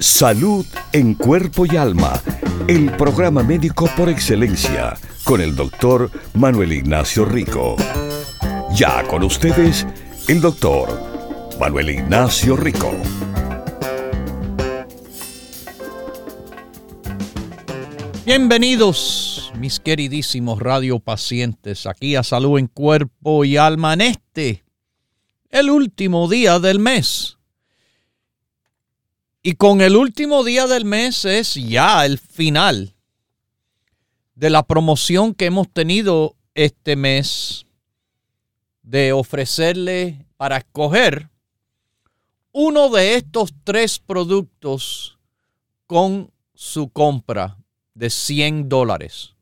Salud en cuerpo y alma. El programa médico por excelencia con el doctor Manuel Ignacio Rico. Ya con ustedes, el doctor Manuel Ignacio Rico. Bienvenidos, mis queridísimos radiopacientes, aquí a Salud en Cuerpo y Alma en este, el último día del mes. Y con el último día del mes es ya el final de la promoción que hemos tenido este mes de ofrecerle para escoger uno de estos tres productos con su compra de 100 dólares.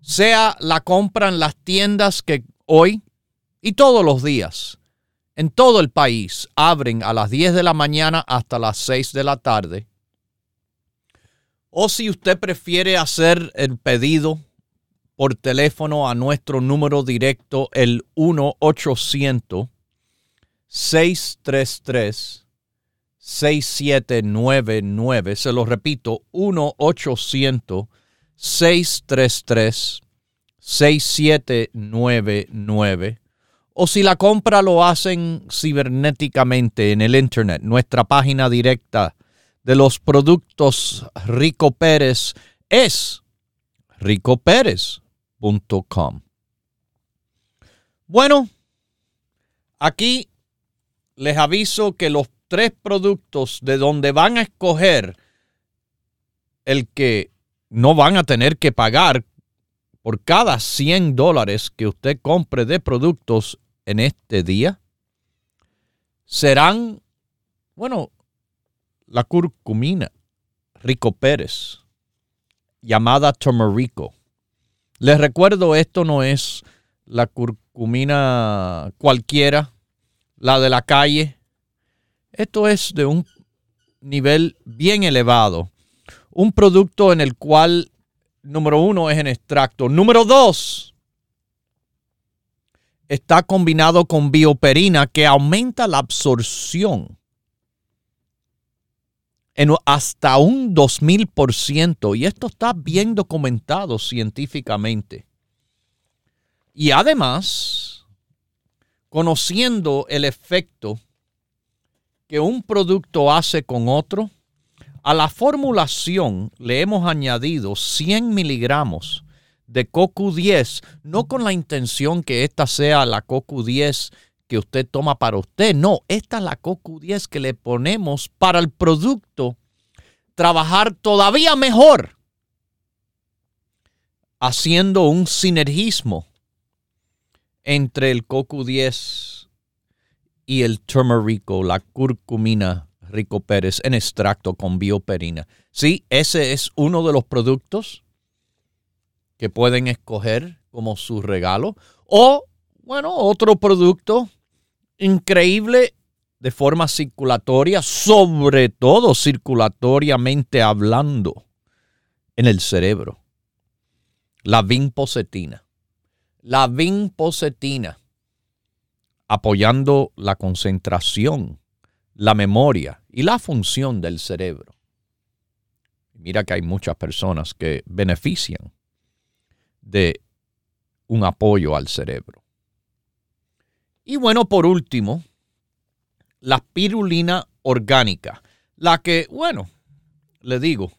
Sea la compra en las tiendas que hoy y todos los días en todo el país abren a las 10 de la mañana hasta las 6 de la tarde o si usted prefiere hacer el pedido por teléfono a nuestro número directo, el 1-800-633-6799. Se lo repito, 1-800-633-6799. O si la compra lo hacen cibernéticamente en el Internet, nuestra página directa de los productos Rico Pérez es ricopérez.com. Bueno, aquí les aviso que los tres productos de donde van a escoger el que no van a tener que pagar por cada 100 dólares que usted compre de productos en este día serán, bueno, la curcumina Rico Pérez, llamada Tomerico. Les recuerdo, esto no es la curcumina cualquiera, la de la calle. Esto es de un nivel bien elevado. Un producto en el cual, número uno, es en extracto. Número dos, está combinado con bioperina que aumenta la absorción en hasta un 2000%. Y esto está bien documentado científicamente. Y además, conociendo el efecto que un producto hace con otro, a la formulación le hemos añadido 100 miligramos de CoQ10, no con la intención que esta sea la CoQ10 que usted toma para usted. No, esta es la CoQ10 que le ponemos para el producto trabajar todavía mejor, haciendo un sinergismo entre el CoQ10 y el turmerico, la curcumina Rico Pérez en extracto con bioperina. Sí, ese es uno de los productos que pueden escoger como su regalo. O, bueno, otro producto increíble de forma circulatoria, sobre todo circulatoriamente hablando, en el cerebro. La vinpocetina. La vinpocetina, apoyando la concentración, la memoria y la función del cerebro. Mira que hay muchas personas que benefician de un apoyo al cerebro. Y bueno, por último, la pirulina orgánica, la que, bueno, le digo,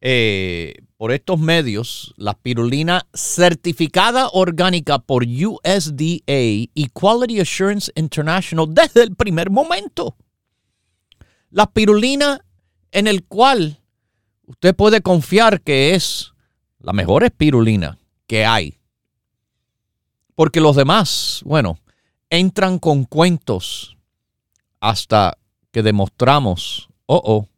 eh, por estos medios, la pirulina certificada orgánica por USDA y Quality Assurance International desde el primer momento. La pirulina en el cual usted puede confiar que es la mejor espirulina que hay. Porque los demás, bueno, entran con cuentos hasta que demostramos, oh, oh,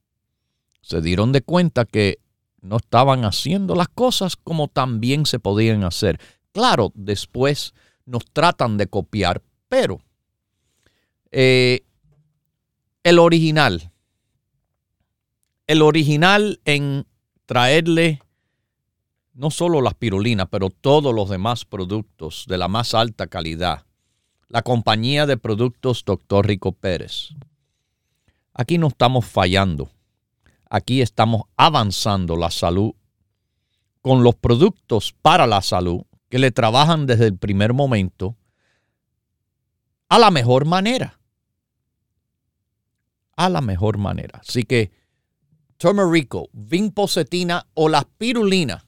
se dieron de cuenta que no estaban haciendo las cosas como también se podían hacer. Claro, después nos tratan de copiar, pero eh, el original, el original en traerle no solo las pirulinas, pero todos los demás productos de la más alta calidad. La compañía de productos Dr. Rico Pérez. Aquí no estamos fallando. Aquí estamos avanzando la salud con los productos para la salud que le trabajan desde el primer momento a la mejor manera. A la mejor manera. Así que Turmerico, Vinpocetina o las pirulinas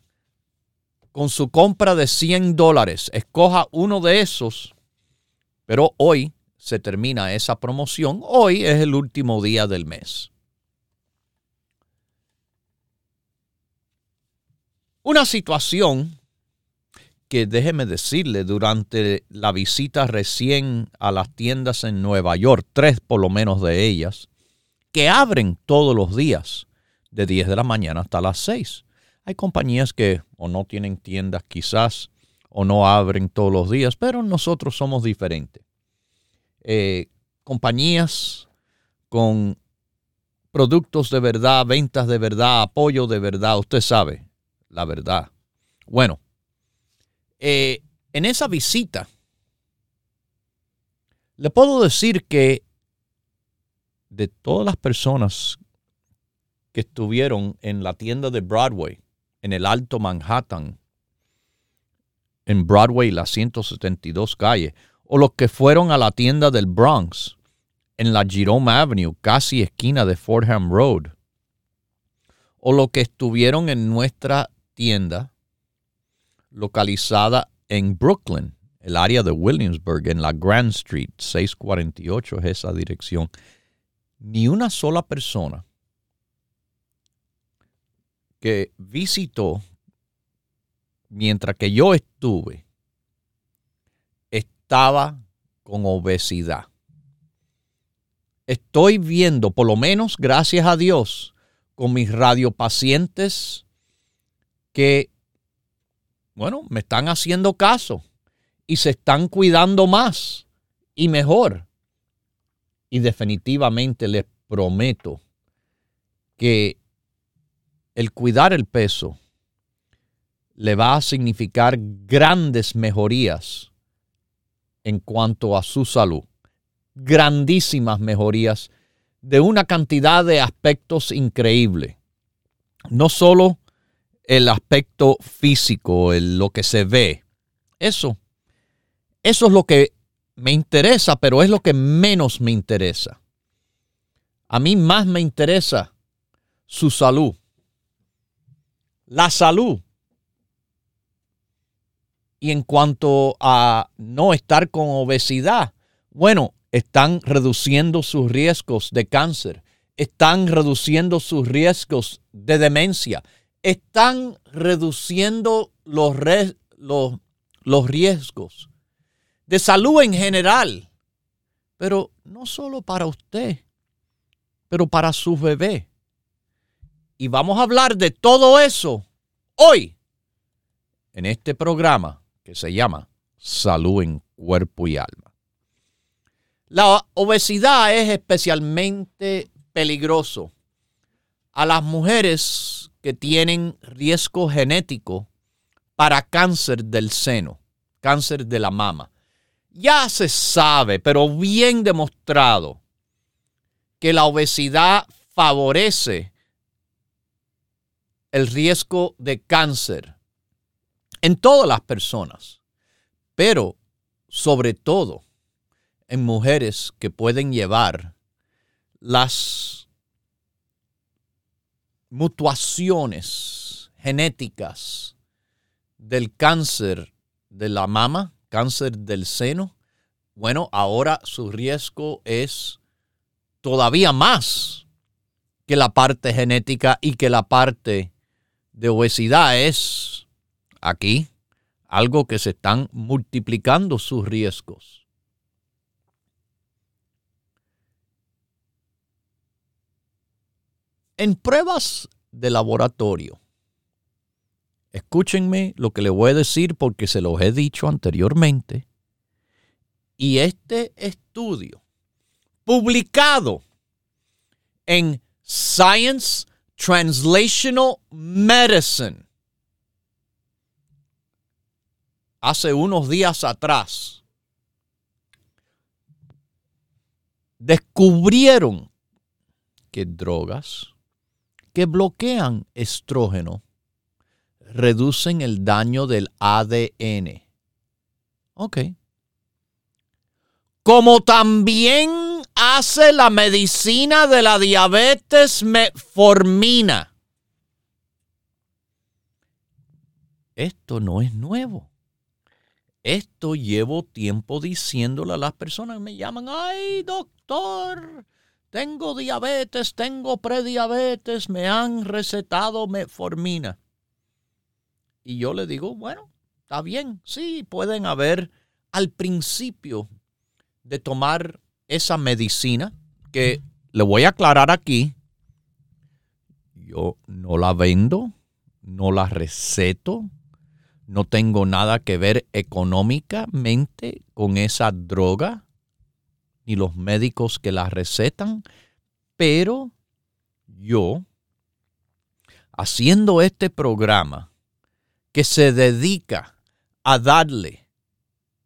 con su compra de 100 dólares. Escoja uno de esos, pero hoy se termina esa promoción. Hoy es el último día del mes. Una situación que déjeme decirle, durante la visita recién a las tiendas en Nueva York, tres por lo menos de ellas, que abren todos los días de 10 de la mañana hasta las 6. Hay compañías que o no tienen tiendas quizás o no abren todos los días, pero nosotros somos diferentes. Eh, compañías con productos de verdad, ventas de verdad, apoyo de verdad, usted sabe, la verdad. Bueno, eh, en esa visita, le puedo decir que de todas las personas que estuvieron en la tienda de Broadway, en el Alto Manhattan, en Broadway, la 172 calle, o los que fueron a la tienda del Bronx, en la Jerome Avenue, casi esquina de Fordham Road, o los que estuvieron en nuestra tienda localizada en Brooklyn, el área de Williamsburg, en la Grand Street, 648 es esa dirección. Ni una sola persona que visitó mientras que yo estuve estaba con obesidad. Estoy viendo, por lo menos gracias a Dios, con mis radiopacientes que, bueno, me están haciendo caso y se están cuidando más y mejor. Y definitivamente les prometo que el cuidar el peso le va a significar grandes mejorías en cuanto a su salud. Grandísimas mejorías de una cantidad de aspectos increíbles. No solo el aspecto físico, lo que se ve. Eso. Eso es lo que me interesa, pero es lo que menos me interesa. A mí más me interesa su salud la salud. Y en cuanto a no estar con obesidad, bueno, están reduciendo sus riesgos de cáncer, están reduciendo sus riesgos de demencia, están reduciendo los, los, los riesgos de salud en general, pero no solo para usted, pero para su bebé. Y vamos a hablar de todo eso hoy en este programa que se llama Salud en Cuerpo y Alma. La obesidad es especialmente peligroso a las mujeres que tienen riesgo genético para cáncer del seno, cáncer de la mama. Ya se sabe, pero bien demostrado, que la obesidad favorece el riesgo de cáncer en todas las personas, pero sobre todo en mujeres que pueden llevar las mutuaciones genéticas del cáncer de la mama, cáncer del seno, bueno, ahora su riesgo es todavía más que la parte genética y que la parte de obesidad es aquí algo que se están multiplicando sus riesgos. En pruebas de laboratorio, Escúchenme lo que le voy a decir porque se los he dicho anteriormente. Y este estudio, publicado en Science Translational Medicine, hace unos días atrás, descubrieron que drogas que bloquean estrógeno reducen el daño del ADN. Ok. Como también hace la medicina de la diabetes metformina. Esto no es nuevo. Esto llevo tiempo diciéndole a las personas me llaman, ay doctor, tengo diabetes, tengo prediabetes, me han recetado metformina. Y yo le digo, bueno, está bien, sí, pueden haber al principio de tomar esa medicina que le voy a aclarar aquí. Yo no la vendo, no la receto, no tengo nada que ver económicamente con esa droga, ni los médicos que la recetan, pero yo, haciendo este programa que se dedica a darle,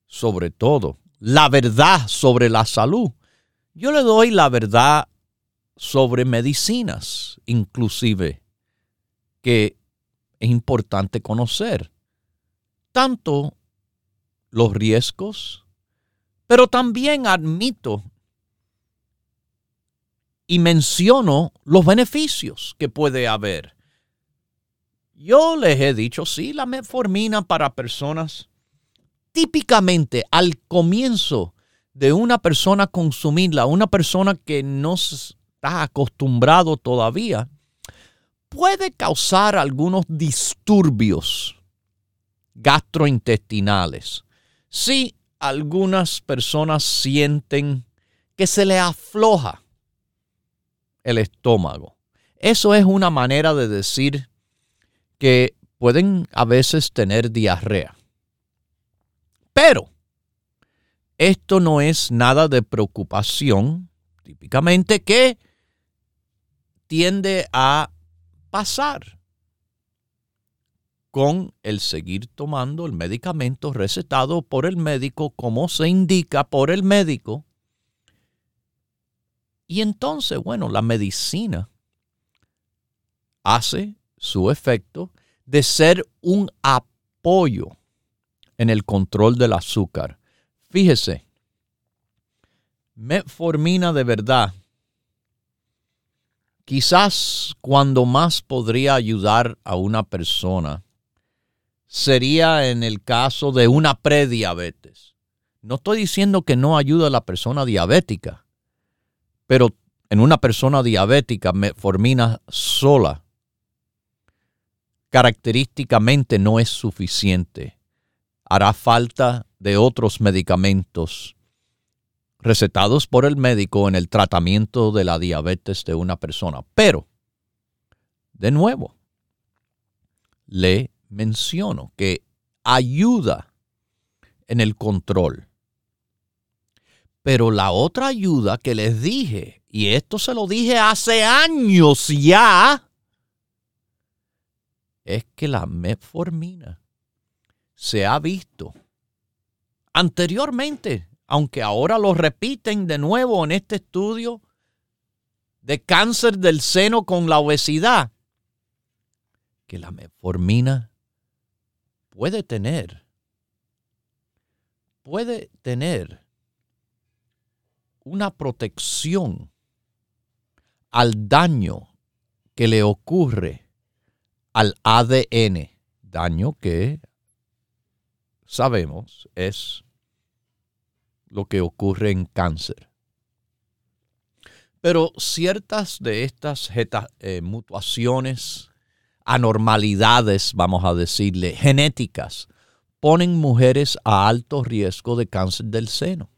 sobre todo, la verdad sobre la salud, yo le doy la verdad sobre medicinas, inclusive, que es importante conocer tanto los riesgos, pero también admito y menciono los beneficios que puede haber. Yo les he dicho, sí, la metformina para personas, típicamente al comienzo de una persona consumirla, una persona que no está acostumbrado todavía, puede causar algunos disturbios gastrointestinales. Si algunas personas sienten que se le afloja el estómago. Eso es una manera de decir que pueden a veces tener diarrea. Pero esto no es nada de preocupación, típicamente que tiende a pasar con el seguir tomando el medicamento recetado por el médico como se indica por el médico. Y entonces, bueno, la medicina hace su efecto de ser un apoyo en el control del azúcar. Fíjese, metformina de verdad, quizás cuando más podría ayudar a una persona sería en el caso de una prediabetes. No estoy diciendo que no ayuda a la persona diabética, pero en una persona diabética, metformina sola característicamente no es suficiente. Hará falta de otros medicamentos recetados por el médico en el tratamiento de la diabetes de una persona. Pero, de nuevo, le menciono que ayuda en el control. Pero la otra ayuda que les dije, y esto se lo dije hace años ya, es que la metformina se ha visto. Anteriormente, aunque ahora lo repiten de nuevo en este estudio de cáncer del seno con la obesidad, que la metformina puede tener, puede tener una protección al daño que le ocurre al ADN, daño que sabemos es lo que ocurre en cáncer. Pero ciertas de estas eh, mutuaciones anormalidades, vamos a decirle, genéticas, ponen mujeres a alto riesgo de cáncer del seno.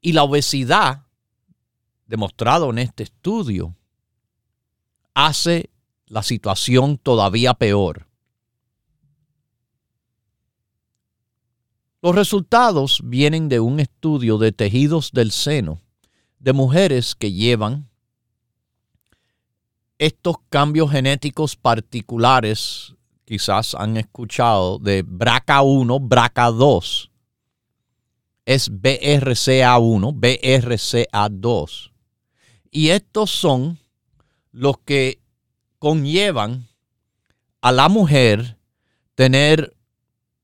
Y la obesidad, demostrado en este estudio, hace la situación todavía peor. Los resultados vienen de un estudio de tejidos del seno de mujeres que llevan estos cambios genéticos particulares, quizás han escuchado de BRCA1, BRCA2, es BRCA1, BRCA2. Y estos son los que conllevan a la mujer tener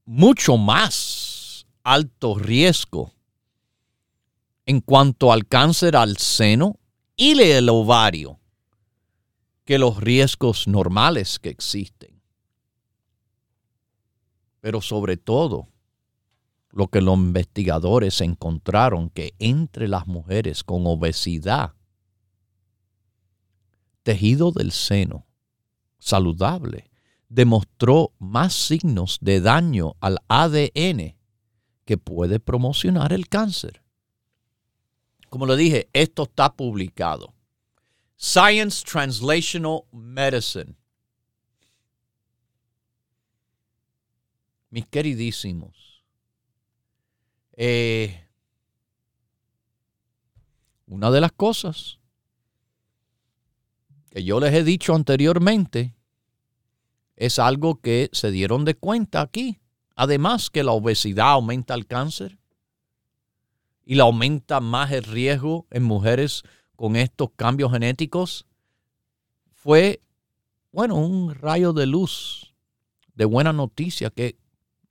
mucho más alto riesgo en cuanto al cáncer al seno y el ovario que los riesgos normales que existen. Pero sobre todo, lo que los investigadores encontraron que entre las mujeres con obesidad, tejido del seno saludable demostró más signos de daño al ADN que puede promocionar el cáncer. Como le dije, esto está publicado. Science Translational Medicine. Mis queridísimos, eh, una de las cosas que yo les he dicho anteriormente es algo que se dieron de cuenta aquí. Además que la obesidad aumenta el cáncer y la aumenta más el riesgo en mujeres con estos cambios genéticos fue, bueno, un rayo de luz de buena noticia que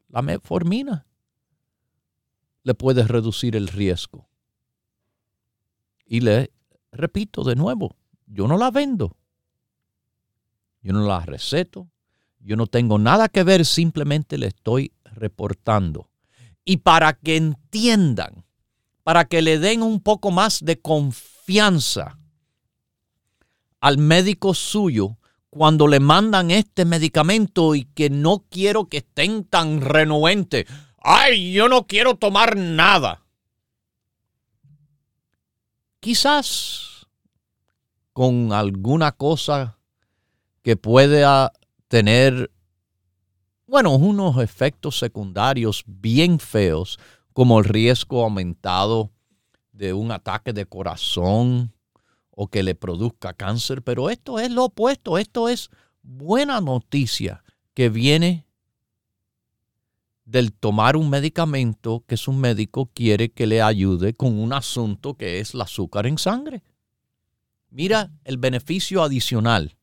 la metformina le puede reducir el riesgo. Y le repito de nuevo, yo no la vendo, yo no la receto, yo no tengo nada que ver, simplemente le estoy reportando. Y para que entiendan, para que le den un poco más de confianza, al médico suyo cuando le mandan este medicamento y que no quiero que estén tan renuentes. Ay, yo no quiero tomar nada. Quizás con alguna cosa que pueda tener, bueno, unos efectos secundarios bien feos, como el riesgo aumentado de un ataque de corazón o que le produzca cáncer, pero esto es lo opuesto, esto es buena noticia que viene del tomar un medicamento que su médico quiere que le ayude con un asunto que es el azúcar en sangre. Mira el beneficio adicional.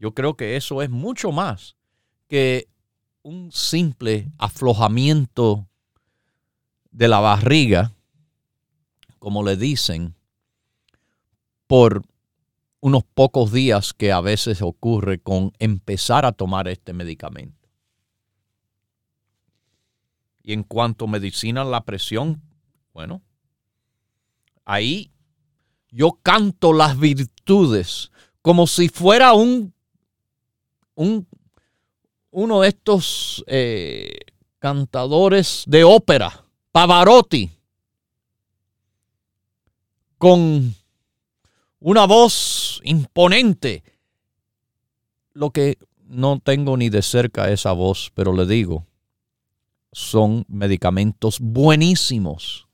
Yo creo que eso es mucho más que un simple aflojamiento de la barriga, como le dicen, por unos pocos días que a veces ocurre con empezar a tomar este medicamento. Y en cuanto a medicina la presión, bueno, ahí yo canto las virtudes como si fuera un, un uno de estos eh, cantadores de ópera Pavarotti, con una voz imponente. Lo que no tengo ni de cerca esa voz, pero le digo, son medicamentos buenísimos,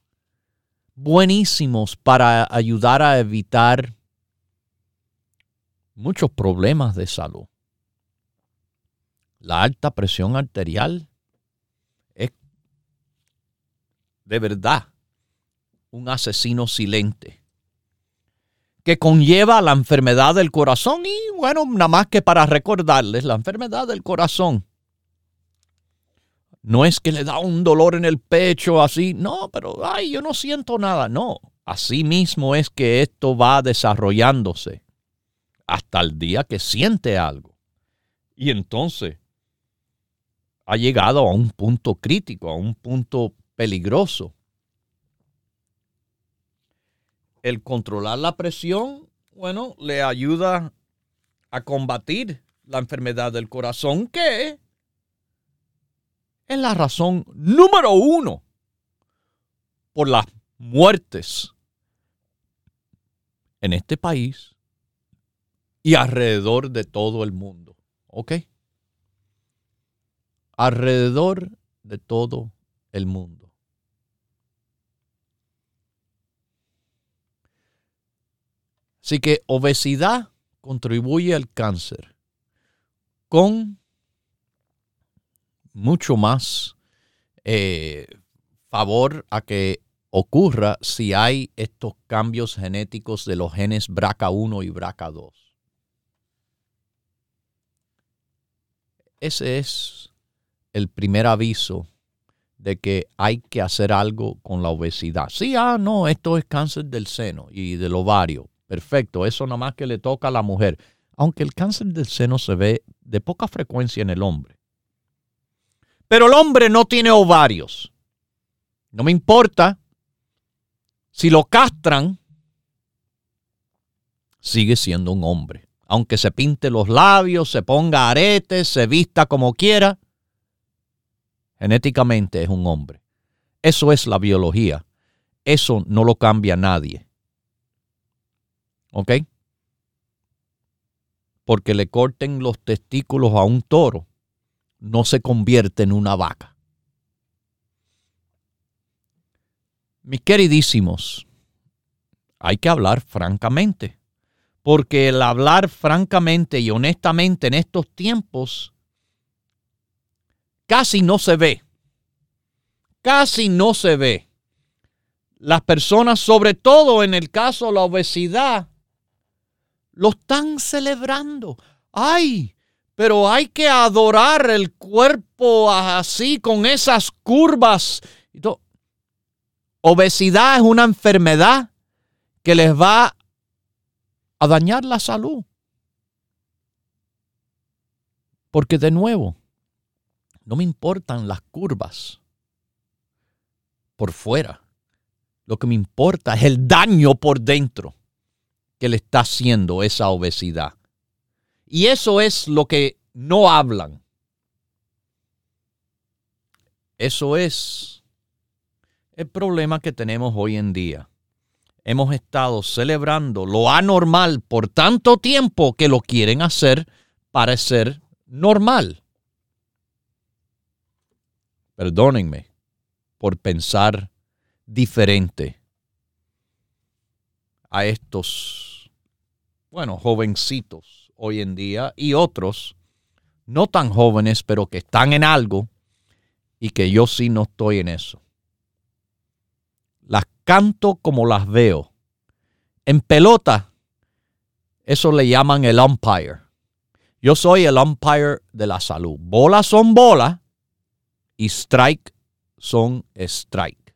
buenísimos para ayudar a evitar muchos problemas de salud. La alta presión arterial de verdad un asesino silente que conlleva la enfermedad del corazón y bueno, nada más que para recordarles, la enfermedad del corazón no es que le da un dolor en el pecho así, no, pero ay, yo no siento nada, no, así mismo es que esto va desarrollándose hasta el día que siente algo. Y entonces ha llegado a un punto crítico, a un punto peligroso. El controlar la presión, bueno, le ayuda a combatir la enfermedad del corazón, que es la razón número uno por las muertes en este país y alrededor de todo el mundo. ¿Ok? Alrededor de todo el mundo. Así que obesidad contribuye al cáncer con mucho más eh, favor a que ocurra si hay estos cambios genéticos de los genes BRCA1 y BRCA2. Ese es el primer aviso de que hay que hacer algo con la obesidad. Sí, ah, no, esto es cáncer del seno y del ovario. Perfecto, eso nada más que le toca a la mujer. Aunque el cáncer del seno se ve de poca frecuencia en el hombre. Pero el hombre no tiene ovarios. No me importa. Si lo castran, sigue siendo un hombre. Aunque se pinte los labios, se ponga aretes, se vista como quiera, genéticamente es un hombre. Eso es la biología. Eso no lo cambia nadie. ¿Ok? Porque le corten los testículos a un toro, no se convierte en una vaca. Mis queridísimos, hay que hablar francamente, porque el hablar francamente y honestamente en estos tiempos casi no se ve. Casi no se ve. Las personas, sobre todo en el caso de la obesidad, lo están celebrando. ¡Ay! Pero hay que adorar el cuerpo así, con esas curvas. Obesidad es una enfermedad que les va a dañar la salud. Porque de nuevo, no me importan las curvas por fuera. Lo que me importa es el daño por dentro que le está haciendo esa obesidad. Y eso es lo que no hablan. Eso es el problema que tenemos hoy en día. Hemos estado celebrando lo anormal por tanto tiempo que lo quieren hacer parecer normal. Perdónenme por pensar diferente a estos, bueno, jovencitos hoy en día y otros no tan jóvenes, pero que están en algo y que yo sí no estoy en eso. Las canto como las veo. En pelota, eso le llaman el umpire. Yo soy el umpire de la salud. Bolas son bolas y strike son strike.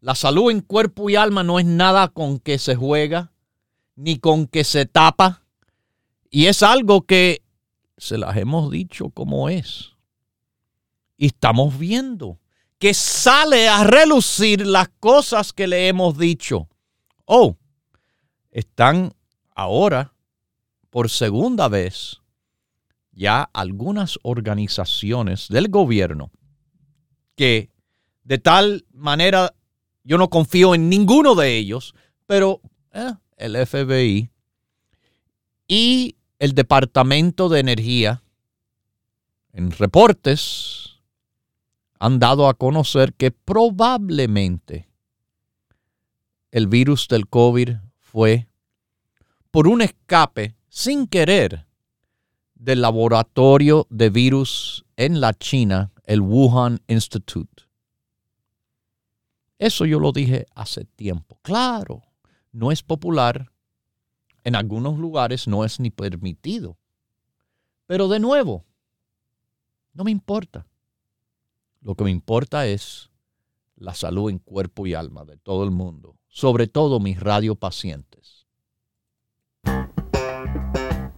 La salud en cuerpo y alma no es nada con que se juega, ni con que se tapa. Y es algo que se las hemos dicho como es. Y estamos viendo que sale a relucir las cosas que le hemos dicho. Oh, están ahora por segunda vez ya algunas organizaciones del gobierno que de tal manera yo no confío en ninguno de ellos, pero eh, el FBI y el Departamento de Energía en reportes han dado a conocer que probablemente el virus del COVID fue por un escape sin querer del laboratorio de virus en la China, el Wuhan Institute. Eso yo lo dije hace tiempo. Claro, no es popular. En algunos lugares no es ni permitido. Pero de nuevo, no me importa. Lo que me importa es la salud en cuerpo y alma de todo el mundo, sobre todo mis radiopacientes.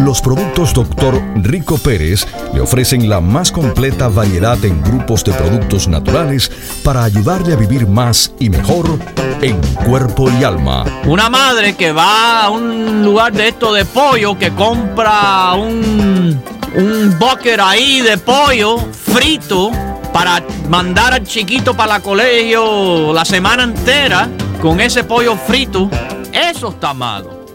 Los productos Dr. Rico Pérez le ofrecen la más completa variedad en grupos de productos naturales para ayudarle a vivir más y mejor en cuerpo y alma. Una madre que va a un lugar de esto de pollo, que compra un, un bucket ahí de pollo frito para mandar al chiquito para el colegio la semana entera con ese pollo frito, eso está malo.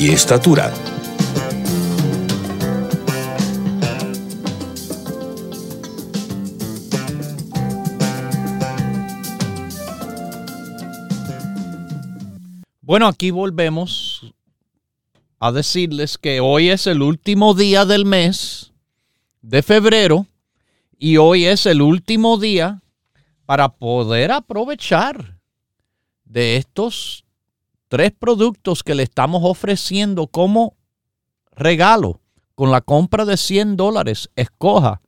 y estatura. Bueno, aquí volvemos a decirles que hoy es el último día del mes de febrero y hoy es el último día para poder aprovechar de estos tres productos que le estamos ofreciendo como regalo con la compra de 100 dólares. Escoja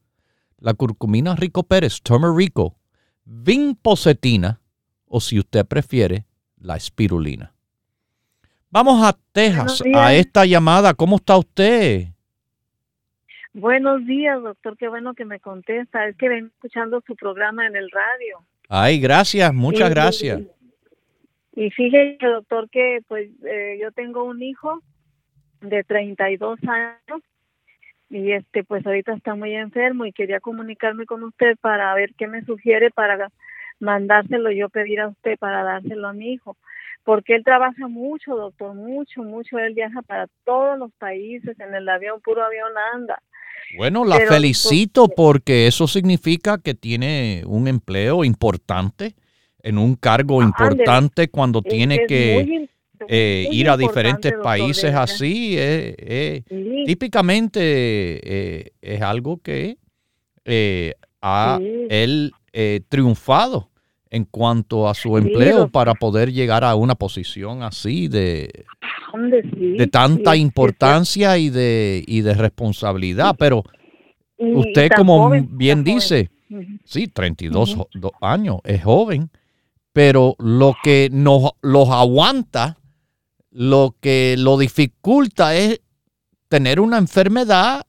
la curcumina Rico Pérez, Rico, Vinpocetina o si usted prefiere, la espirulina. Vamos a Texas, a esta llamada. ¿Cómo está usted? Buenos días, doctor. Qué bueno que me contesta. Es que ven escuchando su programa en el radio. Ay, gracias, muchas gracias. Y, fíjese, doctor, que pues eh, yo tengo un hijo de 32 años y este pues ahorita está muy enfermo y quería comunicarme con usted para ver qué me sugiere para mandárselo yo pedir a usted para dárselo a mi hijo porque él trabaja mucho, doctor, mucho, mucho. Él viaja para todos los países, en el avión, puro avión anda. Bueno, la felicito porque eso significa que tiene un empleo importante, en un cargo importante cuando tiene que eh, ir a diferentes países así. Típicamente eh, es algo que eh, ha él triunfado en cuanto a su empleo para poder llegar a una posición así de, de tanta importancia y de, y de responsabilidad. Pero usted, como bien dice, sí, 32 años, es joven, pero lo que nos los aguanta, lo que lo dificulta es tener una enfermedad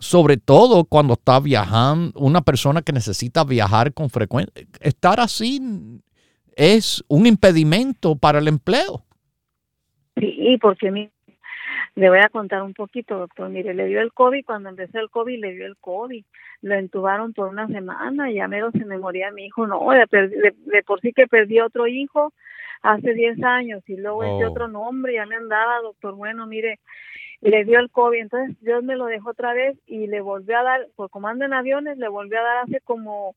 sobre todo cuando está viajando, una persona que necesita viajar con frecuencia, estar así es un impedimento para el empleo. Sí, porque le voy a contar un poquito, doctor. Mire, le dio el COVID, cuando empezó el COVID, le dio el COVID. Lo entubaron por una semana, y ya menos se me moría mi hijo. No, de, por sí que perdí otro hijo hace 10 años y luego ese oh. otro nombre ya me andaba, doctor. Bueno, mire, le dio el COVID, entonces Dios me lo dejó otra vez y le volvió a dar, por comando en aviones, le volvió a dar hace como,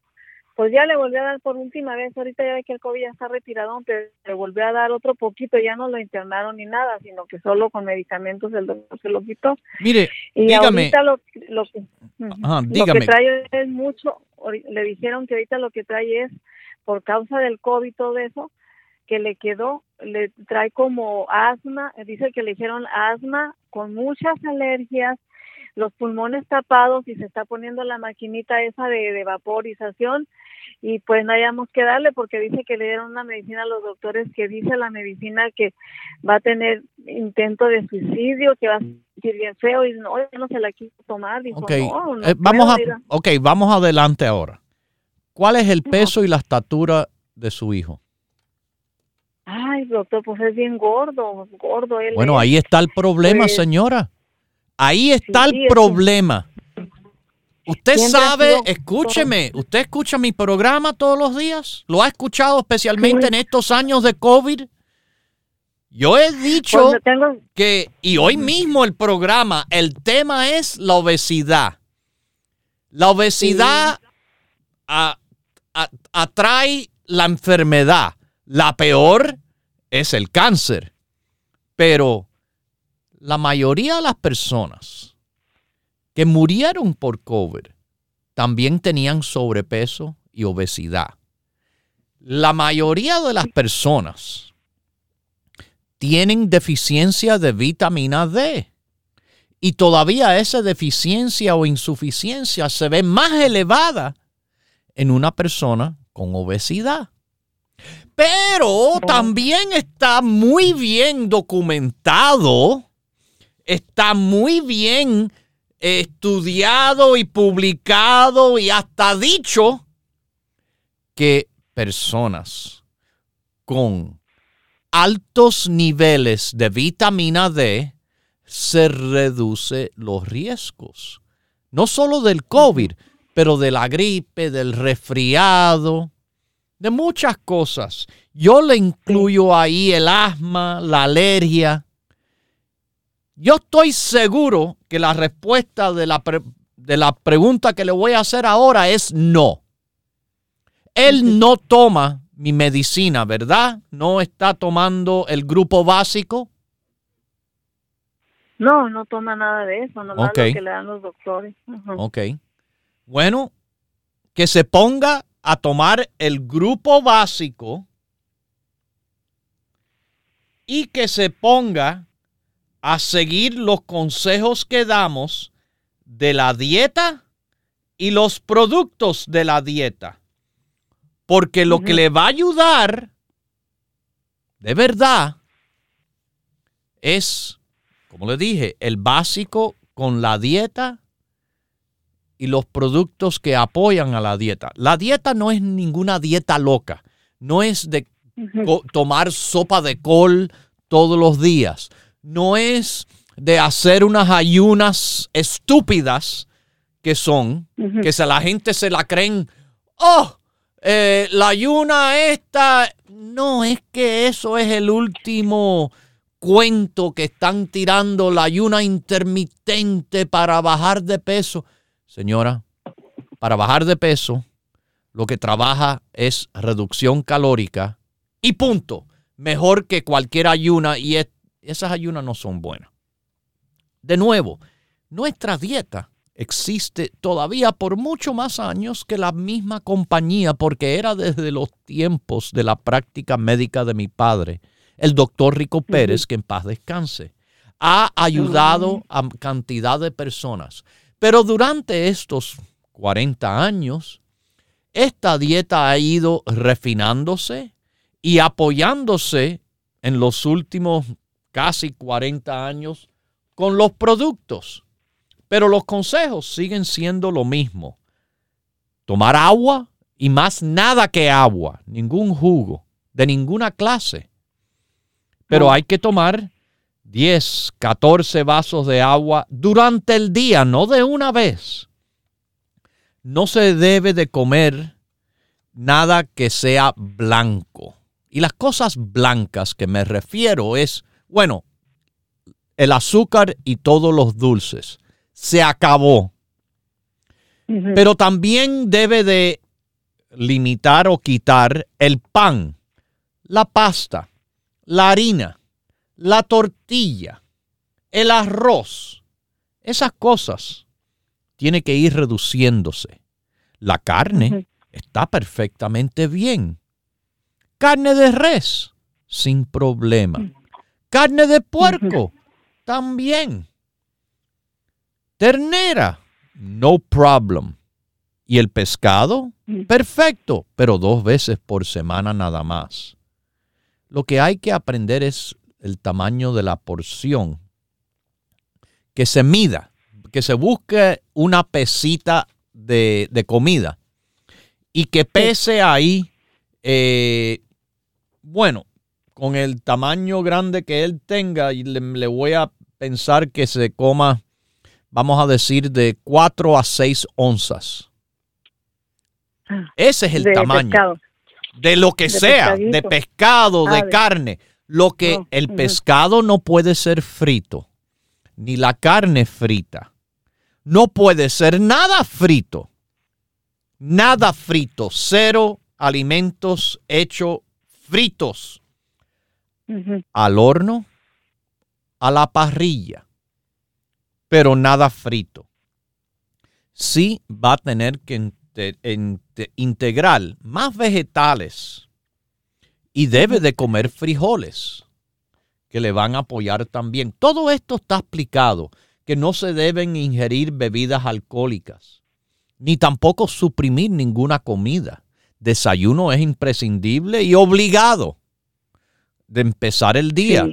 pues ya le volvió a dar por última vez, ahorita ya ve que el COVID ya está retirado, pero le volvió a dar otro poquito, ya no lo internaron ni nada, sino que solo con medicamentos el doctor se lo quitó. Mire, y dígame. ahorita lo, lo, que trae es mucho, le dijeron que ahorita lo que trae es, por causa del COVID y todo eso, que le quedó, le trae como asma, dice que le dijeron asma con muchas alergias, los pulmones tapados y se está poniendo la maquinita esa de, vaporización y pues no hayamos que darle porque dice que le dieron una medicina a los doctores que dice la medicina que va a tener intento de suicidio, que va a sentir bien feo y no, no se la quiso tomar. Dijo, eh, vamos a, ok, vamos adelante ahora. ¿Cuál es el peso y la estatura de su hijo? Ay, doctor, pues es bien gordo, gordo. Él bueno, ahí está el problema, pues, señora. Ahí está el problema. Usted sabe, escúcheme, usted escucha mi programa todos los días. ¿Lo ha escuchado especialmente en estos años de COVID? Yo he dicho que, y hoy mismo el programa, el tema es la obesidad. La obesidad atrae la enfermedad. La peor es el cáncer. Pero la mayoría de las personas que murieron por COVID también tenían sobrepeso y obesidad. La mayoría de las personas tienen deficiencia de vitamina D. Y todavía esa deficiencia o insuficiencia se ve más elevada en una persona con obesidad. Pero también está muy bien documentado, está muy bien estudiado y publicado y hasta dicho que personas con altos niveles de vitamina D, se reduce los riesgos. No solo del COVID, pero de la gripe, del resfriado, de muchas cosas. Yo le incluyo ahí el asma, la alergia. Yo estoy seguro que la respuesta de la, de la pregunta que le voy a hacer ahora es no. Él no toma mi medicina, ¿verdad? No está tomando el grupo básico. No, no toma nada de eso, nomás lo que le dan los doctores. Ok. Bueno, que se ponga a tomar el grupo básico y que se ponga a seguir los consejos que damos de la dieta y los productos de la dieta. Porque lo que le va a ayudar de verdad es, como le dije, el básico con la dieta y los productos que apoyan a la dieta. La dieta no es ninguna dieta loca, no es de tomar sopa de col todos los días, no es de hacer unas ayunas estúpidas que son, que se, la gente se la creen, oh, eh, la ayuna esta, no es que eso es el último cuento que están tirando, la ayuna intermitente para bajar de peso. Señora, para bajar de peso, lo que trabaja es reducción calórica y punto. Mejor que cualquier ayuna y esas ayunas no son buenas. De nuevo, nuestra dieta existe todavía por mucho más años que la misma compañía porque era desde los tiempos de la práctica médica de mi padre, el doctor Rico Pérez, que en paz descanse. Ha ayudado a cantidad de personas. Pero durante estos 40 años, esta dieta ha ido refinándose y apoyándose en los últimos casi 40 años con los productos. Pero los consejos siguen siendo lo mismo. Tomar agua y más nada que agua, ningún jugo, de ninguna clase. Pero hay que tomar 10, 14 vasos de agua durante el día, no de una vez. No se debe de comer nada que sea blanco. Y las cosas blancas que me refiero es, bueno, el azúcar y todos los dulces. Se acabó. Pero también debe de limitar o quitar el pan, la pasta, la harina, la tortilla, el arroz. Esas cosas tiene que ir reduciéndose. La carne está perfectamente bien. Carne de res, sin problema. Carne de puerco, también. Ternera, no problem. Y el pescado, perfecto, pero dos veces por semana nada más. Lo que hay que aprender es el tamaño de la porción. Que se mida, que se busque una pesita de, comida y que pese ahí, eh, bueno, con el tamaño grande que él tenga, y le, voy a pensar que se coma, vamos a decir, de 4 a 6 onzas. Ah, Ese es el tamaño. De lo que sea, de pescado, de carne. Lo que el pescado no puede ser frito, ni la carne frita. No puede ser nada frito. Nada frito. Cero alimentos hechos fritos al horno, a la parrilla, pero nada frito. Sí va a tener que integrar más vegetales y debe de comer frijoles que le van a apoyar también. Todo esto está explicado, que no se deben ingerir bebidas alcohólicas, ni tampoco suprimir ninguna comida. Desayuno es imprescindible y obligado de empezar el día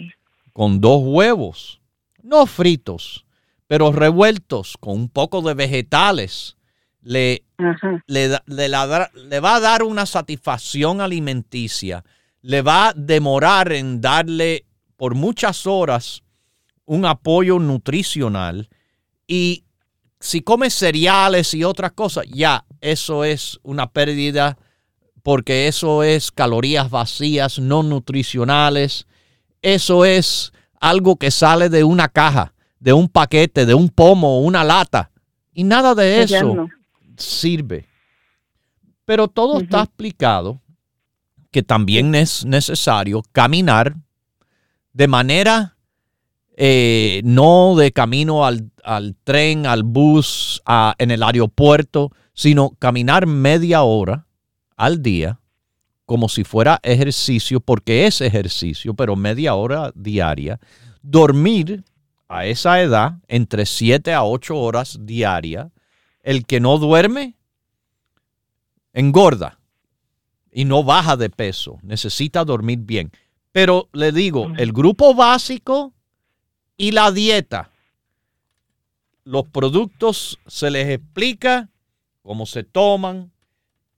con dos huevos, no fritos, pero revueltos con un poco de vegetales. Le, le, le, va a dar una satisfacción alimenticia, le va a demorar en darle por muchas horas un apoyo nutricional y si come cereales y otras cosas, ya eso es una pérdida porque eso es calorías vacías, no nutricionales. Eso es algo que sale de una caja, de un paquete, de un pomo, una lata. Y nada de Pues eso no. sirve. Pero todo está explicado que también es necesario caminar de manera eh, no de camino al, al tren, al bus, a- en el aeropuerto, sino caminar media hora al día como si fuera ejercicio, porque es ejercicio, pero media hora diaria. Dormir a esa edad entre 7 a 8 horas diaria. El que no duerme engorda y no baja de peso. Necesita dormir bien. Pero le digo, el grupo básico y la dieta, los productos se les explica cómo se toman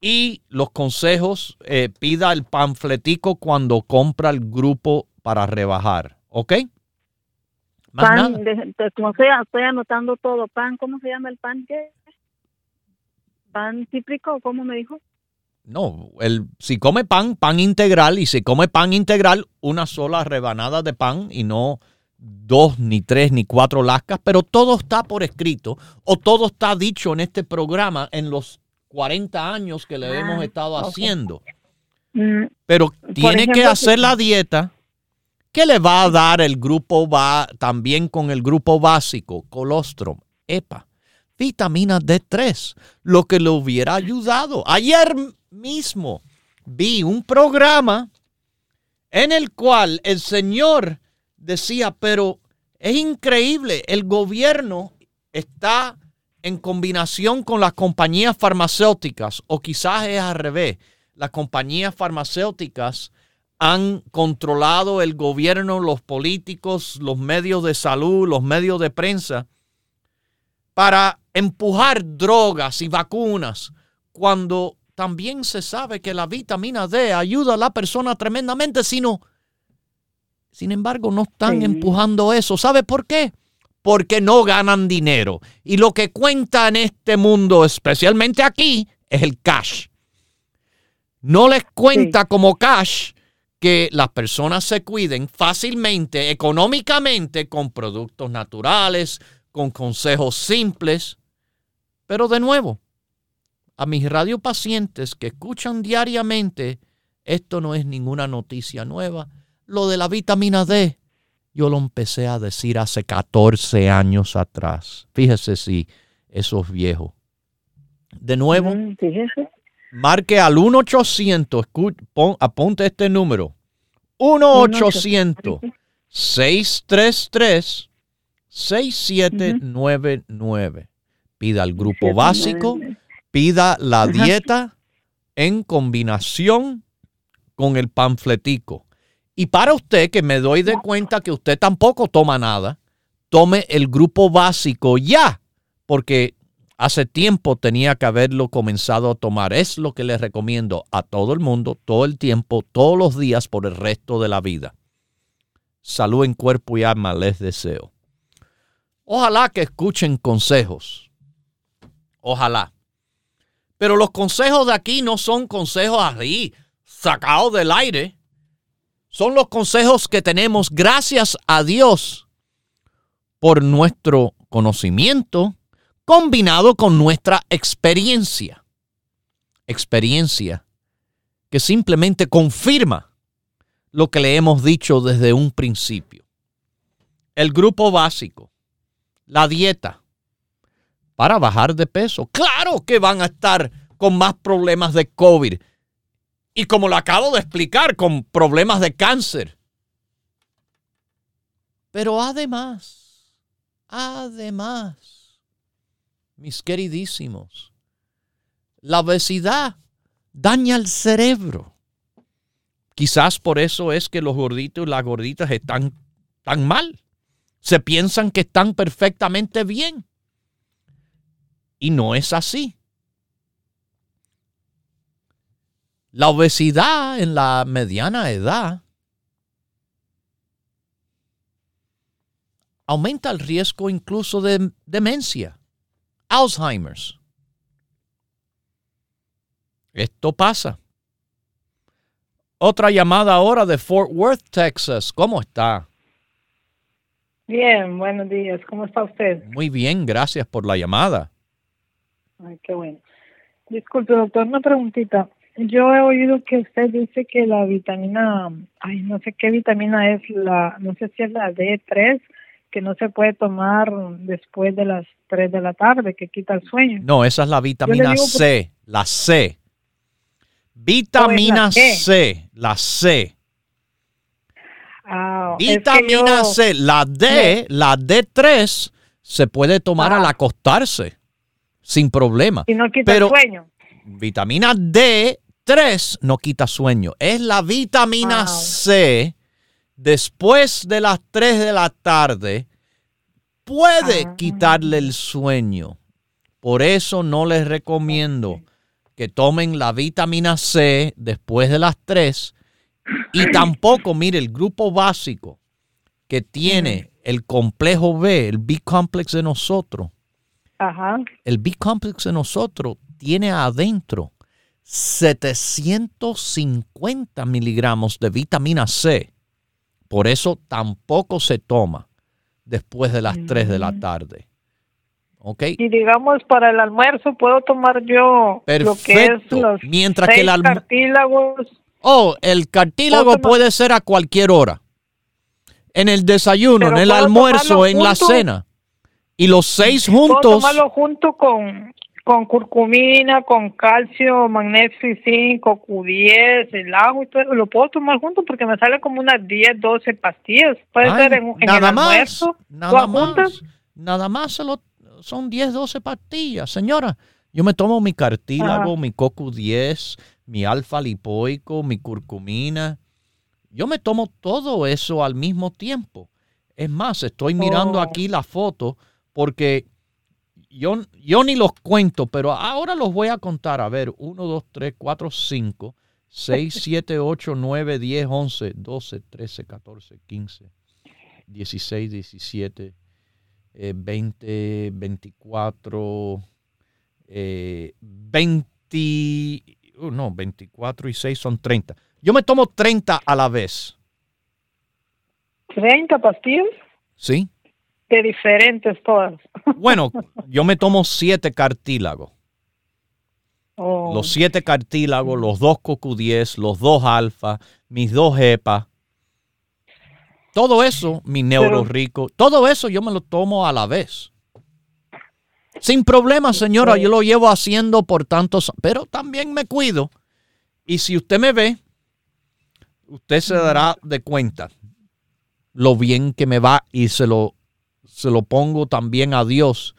y los consejos, eh, pida el panfletico cuando compra el grupo para rebajar. ¿Ok? Más Pan, nada. de- de- como sea, estoy anotando todo. Pan, ¿cómo se llama el pan? ¿Qué? ¿Pan cítrico? ¿Cómo me dijo? No, el, si come pan, pan integral, y si come pan integral, una sola rebanada de pan y no dos, ni tres, ni cuatro lascas, pero todo está por escrito o todo está dicho en este programa en los 40 años que le Ah, hemos estado haciendo. Mm, Pero tiene que hacer la dieta. Que le va a dar el grupo va también con el grupo básico, colostrum, EPA, vitamina D3, lo que le hubiera ayudado. Ayer mismo vi un programa en el cual el señor decía, pero es increíble, el gobierno está en combinación con las compañías farmacéuticas, o quizás es al revés, las compañías farmacéuticas han controlado el gobierno, los políticos, los medios de salud, los medios de prensa, para empujar drogas y vacunas, cuando también se sabe que la vitamina D ayuda a la persona tremendamente, sino, sin embargo, no están Sí. empujando eso. ¿Sabe por qué? Porque no ganan dinero. Y lo que cuenta en este mundo, especialmente aquí, es el cash. No les cuenta como cash que las personas se cuiden fácilmente, económicamente, con productos naturales, con consejos simples. Pero de nuevo, a mis radiopacientes que escuchan diariamente, esto no es ninguna noticia nueva. Lo de la vitamina D, yo lo empecé a decir hace 14 años atrás. Fíjese si eso es viejo. De nuevo, mm, fíjese. marque al 1-800, escu- pon- apunte este número. 1-800-633. 6799. Pida el grupo básico, pida la dieta en combinación con el panfletico. Y para usted que me doy de cuenta que usted tampoco toma nada, tome el grupo básico ya, porque hace tiempo tenía que haberlo comenzado a tomar. Es lo que le recomiendo a todo el mundo, todo el tiempo, todos los días por el resto de la vida. Salud en cuerpo y alma les deseo. Ojalá que escuchen consejos. Ojalá. Pero los consejos de aquí no son consejos así, sacados del aire. Son los consejos que tenemos gracias a Dios por nuestro conocimiento combinado con nuestra experiencia. Experiencia que simplemente confirma lo que le hemos dicho desde un principio. El grupo básico, la dieta, para bajar de peso. Claro que van a estar con más problemas de COVID. Y como lo acabo de explicar, con problemas de cáncer. Pero además, además, mis queridísimos, la obesidad daña el cerebro. Quizás por eso es que los gorditos y las gorditas están tan mal. Se piensan que están perfectamente bien. Y no es así. La obesidad en la mediana edad aumenta el riesgo incluso de demencia, Alzheimer's. Esto pasa. Otra llamada ahora de Fort Worth, Texas. ¿Cómo está? Bien, buenos días. ¿Cómo está usted? Muy bien, gracias por la llamada. Ay, qué bueno. Disculpe, doctor, una preguntita. Yo he oído que usted dice que la vitamina, ay, no sé qué vitamina es, la, no sé si es la D3, que no se puede tomar después de las 3 de la tarde, que quita el sueño. No, esa es la vitamina C, la C. Vitamina C, la C. Ah, vitamina C, la D, la D3 se puede tomar al acostarse sin problema. Y no quita Pero sueño. Vitamina D3 no quita sueño. Es la vitamina C después de las 3 de la tarde puede Ah. quitarle el sueño. Por eso no les recomiendo que tomen la vitamina C después de las 3 y tampoco, mire, el grupo básico que tiene el complejo B, el B-complex de nosotros, Ajá. el B-complex de nosotros tiene adentro 750 miligramos de vitamina C. Por eso tampoco se toma después de las 3 de la tarde. ¿Ok? Y digamos, para el almuerzo puedo tomar yo lo que es Perfecto. los Mientras que el alm- cartílagos. Oh, el cartílago ¿Puedo tomar- puede ser a cualquier hora. En el desayuno, Pero en el ¿puedo almuerzo, en la cena. Y los seis Puedo juntos. tomarlo junto con, con curcumina, con calcio, magnesio y zinc, Q10, el ajo y todo. Lo puedo tomar junto porque me sale como unas 10, 12 pastillas. Puede Ay, ser en, en nada el más, almuerzo. nada ¿Todas más, nada más se lo- son 10, 12 pastillas. Señora, yo me tomo mi cartílago, Ajá. mi CoQ10, mi alfa lipoico, mi curcumina. Yo me tomo todo eso al mismo tiempo. Es más, estoy mirando Oh. aquí la foto porque yo, yo ni los cuento, pero ahora los voy a contar. A ver, 1, 2, 3, 4, 5, 6, 7, 8, 9, 10, 11, 12, 13, 14, 15, 16, 17, eh, 20, 24, eh, 20, uh, no, 24 y 6 son 30. Yo me tomo 30 a la vez, 30 pastillas ¿sí? De diferentes todas. Bueno, yo me tomo 7 cartílagos. Oh. Los 7 cartílagos, los 2 CoQ10, los 2 alfa, mis 2 EPA. Todo eso, mi neuro rico, todo eso yo me lo tomo a la vez. Sin problema, señora, yo lo llevo haciendo por tantos, pero también me cuido. Y si usted me ve, usted se dará de cuenta lo bien que me va y se lo, se lo pongo también a Dios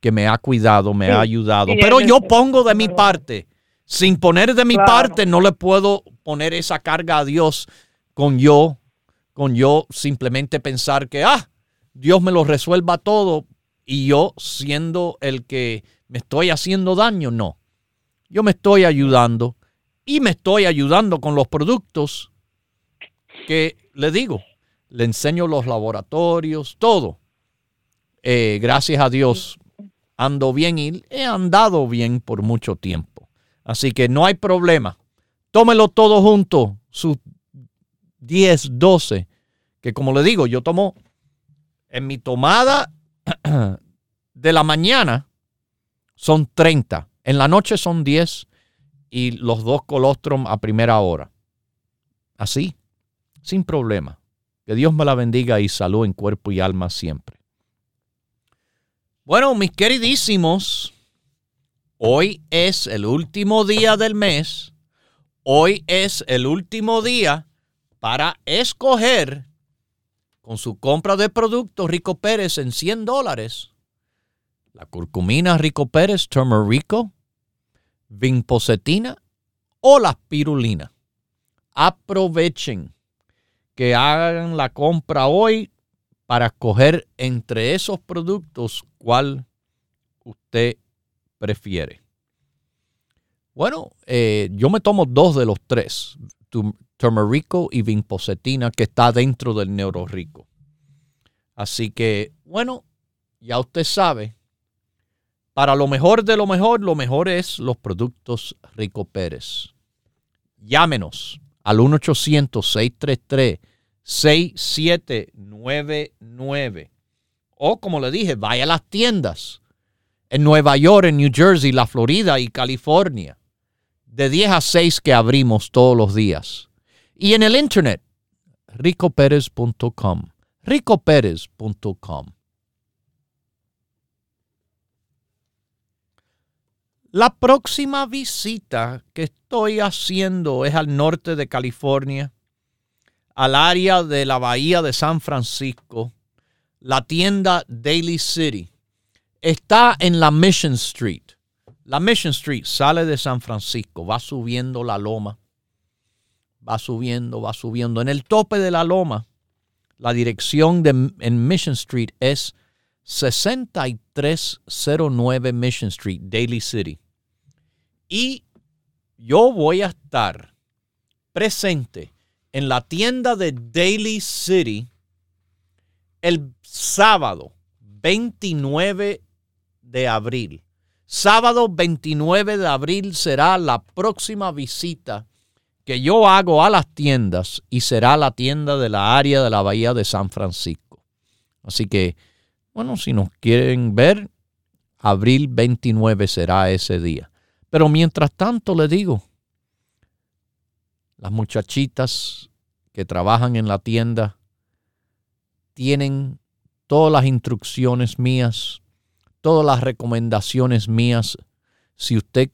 que me ha cuidado, me Sí, ha ayudado. sí, Pero yo pongo de mi parte. Sin poner de mi Claro. parte, no le puedo poner esa carga a Dios con yo, con yo simplemente pensar que, ah, Dios me lo resuelva todo y yo siendo el que me estoy haciendo daño. No, yo me estoy ayudando y me estoy ayudando con los productos que le digo, le enseño los laboratorios, todo. Eh, gracias a Dios ando bien y he andado bien por mucho tiempo. Así que no hay problema. Tómelo todo junto, sus 10, 12, que como le digo, yo tomo en mi tomada de la mañana son 30, en la noche son 10 y los dos colostrum a primera hora. Así, sin problema. Que Dios me la bendiga y salud en cuerpo y alma siempre. Bueno, mis queridísimos, hoy es el último día del mes. Hoy es el último día para escoger con su compra de productos Rico Pérez en 100 dólares. La curcumina Rico Pérez, turmerico, vinpocetina o la spirulina. Aprovechen que hagan la compra hoy para escoger entre esos productos cuál usted prefiere. Bueno, eh, yo me tomo dos de los tres, turmerico y vinpocetina, que está dentro del neurorico. Así que, bueno, ya usted sabe, para lo mejor de lo mejor, lo mejor es los productos Rico Pérez. Llámenos al 1-800-633-6799. O como le dije, vaya a las tiendas en Nueva York, en New Jersey, la Florida y California. De 10 a 6 que abrimos todos los días. Y en el internet, ricoperez.com. ricoperez.com. La próxima visita que estoy haciendo es al norte de California, al área de la bahía de San Francisco, la tienda Daily City. Está en la Mission Street. La Mission Street sale de San Francisco, va subiendo la loma, va subiendo, va subiendo. En el tope de la loma, la dirección de, en Mission Street es 6309 Mission Street, Daily City. Y yo voy a estar presente en la tienda de Daily City el sábado 29 de abril. Sábado 29 de abril será la próxima visita que yo hago a las tiendas y será la tienda de la área de la Bahía de San Francisco. Así que, bueno, si nos quieren ver, abril 29 será ese día. Pero mientras tanto le digo, las muchachitas que trabajan en la tienda tienen todas las instrucciones mías, todas las recomendaciones mías. Si usted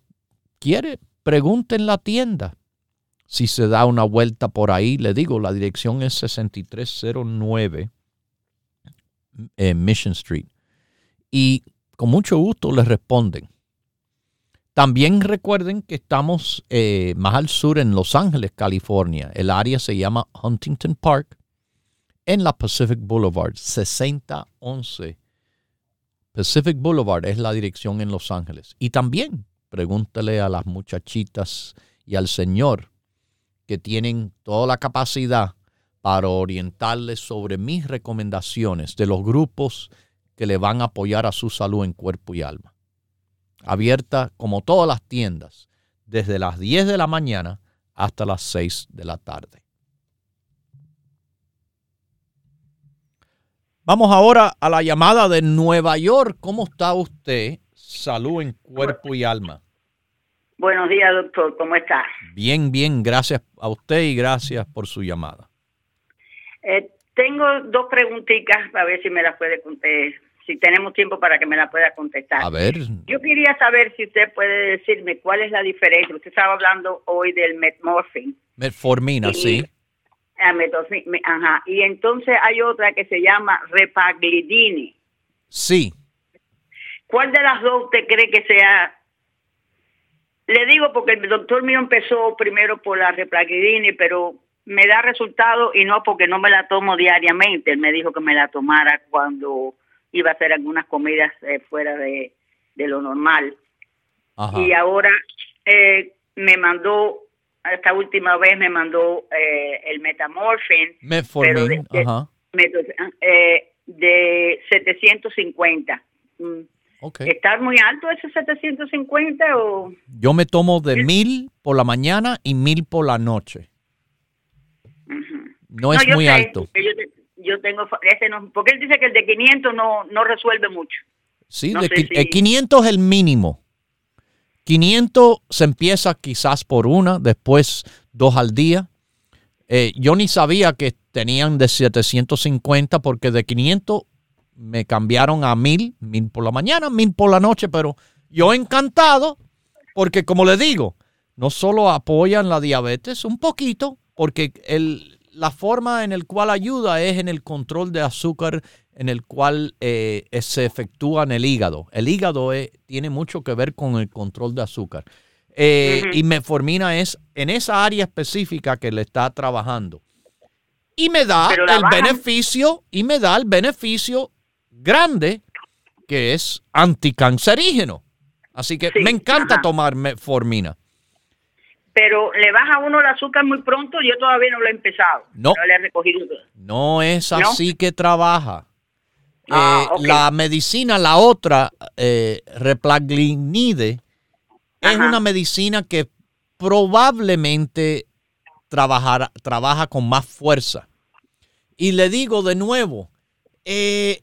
quiere, pregunte en la tienda. Si se da una vuelta por ahí, le digo, la dirección es 6309 en Mission Street. Y con mucho gusto les responden. También recuerden que estamos eh, más al sur en Los Ángeles, California. El área se llama Huntington Park en la Pacific Boulevard, 6011. Pacific Boulevard es la dirección en Los Ángeles. Y también pregúntele a las muchachitas y al señor que tienen toda la capacidad para orientarles sobre mis recomendaciones de los grupos que le van a apoyar a su salud en cuerpo y alma abierta como todas las tiendas, desde las 10 de la mañana hasta las 6 de la tarde. Vamos ahora a la llamada de Nueva York. ¿Cómo está usted? Salud en cuerpo y alma. Buenos días, doctor. ¿Cómo está? Bien, bien. Gracias a usted y gracias por su llamada. Eh, tengo dos preguntitas, a ver si me las puede contestar si tenemos tiempo para que me la pueda contestar. A ver. Yo quería saber si usted puede decirme cuál es la diferencia. Usted estaba hablando hoy del metmorfin. Metformina, sí. Ajá. Y entonces hay otra que se llama repaglidine. Sí. ¿Cuál de las dos usted cree que sea? Le digo porque el doctor mío empezó primero por la repaglidine, pero me da resultado y no porque no me la tomo diariamente. Él me dijo que me la tomara cuando iba a hacer algunas comidas eh, fuera de, lo normal. Y ahora eh, me mandó, esta última vez me mandó eh, el metamorphin. Metformin, de, ajá. de 750. Mm. Okay. ¿Está muy alto ese 750 o...? Yo me tomo de mil por la mañana y mil por la noche. No, es muy alto yo tengo ese no, porque él dice que el de 500 no, no resuelve mucho. Sí, el 500 es el mínimo. 500 se empieza quizás por una, después dos al día. Eh, yo ni sabía que tenían de 750 porque de 500 me cambiaron a 1000, 1000 por la mañana, 1000 por la noche, pero yo encantado porque como le digo, no solo apoyan la diabetes un poquito, porque el, la forma en la cual ayuda es en el control de azúcar en el cual eh, se efectúa en el hígado. El hígado eh, tiene mucho que ver con el control de azúcar. Eh, y meformina es en esa área específica que le está trabajando. Y me da el beneficio, y me da el beneficio grande que es anticancerígeno. Así que me encanta tomar metformina. Pero le baja uno el azúcar muy pronto. Yo todavía no lo he empezado. No. le he recogido. No es así que trabaja. Ah, Eh. La medicina, la otra, eh, replaglinide, es una medicina que probablemente trabajará- trabaja con más fuerza. Y le digo de nuevo, eh,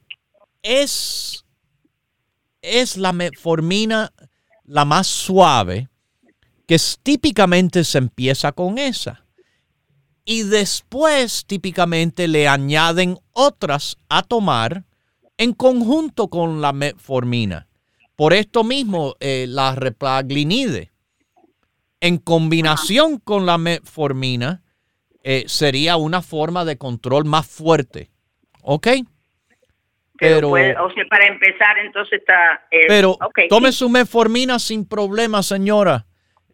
es, es la metformina la más suave, que típicamente se empieza con esa. Y después típicamente le añaden otras a tomar en conjunto con la metformina. Por esto mismo, eh, la replaglinide, en combinación con la metformina, eh, sería una forma de control más fuerte. ¿Ok? Pero, Pero, puede- o sea, para empezar, entonces está. eh, pero ok, tome su metformina sin problema, señora.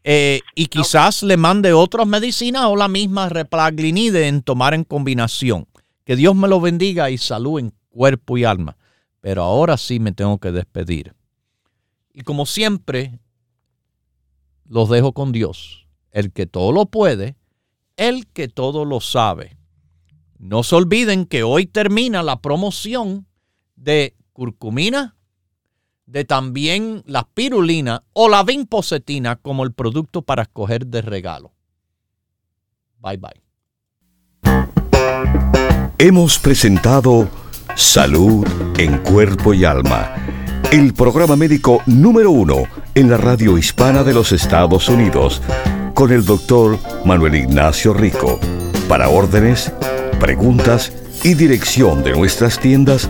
Eh, y quizás le mande otras medicinas o la misma replaglinide en tomar en combinación. Que Dios me lo bendiga y salud en cuerpo y alma. Pero ahora sí me tengo que despedir. Y como siempre, los dejo con Dios. El que todo lo puede, el que todo lo sabe. No se olviden que hoy termina la promoción de curcumina, de también la spirulina o la vinpocetina como el producto para escoger de regalo. Bye bye. Hemos presentado Salud en Cuerpo y Alma, el programa médico número uno en la radio hispana de los Estados Unidos, con el doctor Manuel Ignacio Rico. Para órdenes, preguntas y dirección de nuestras tiendas,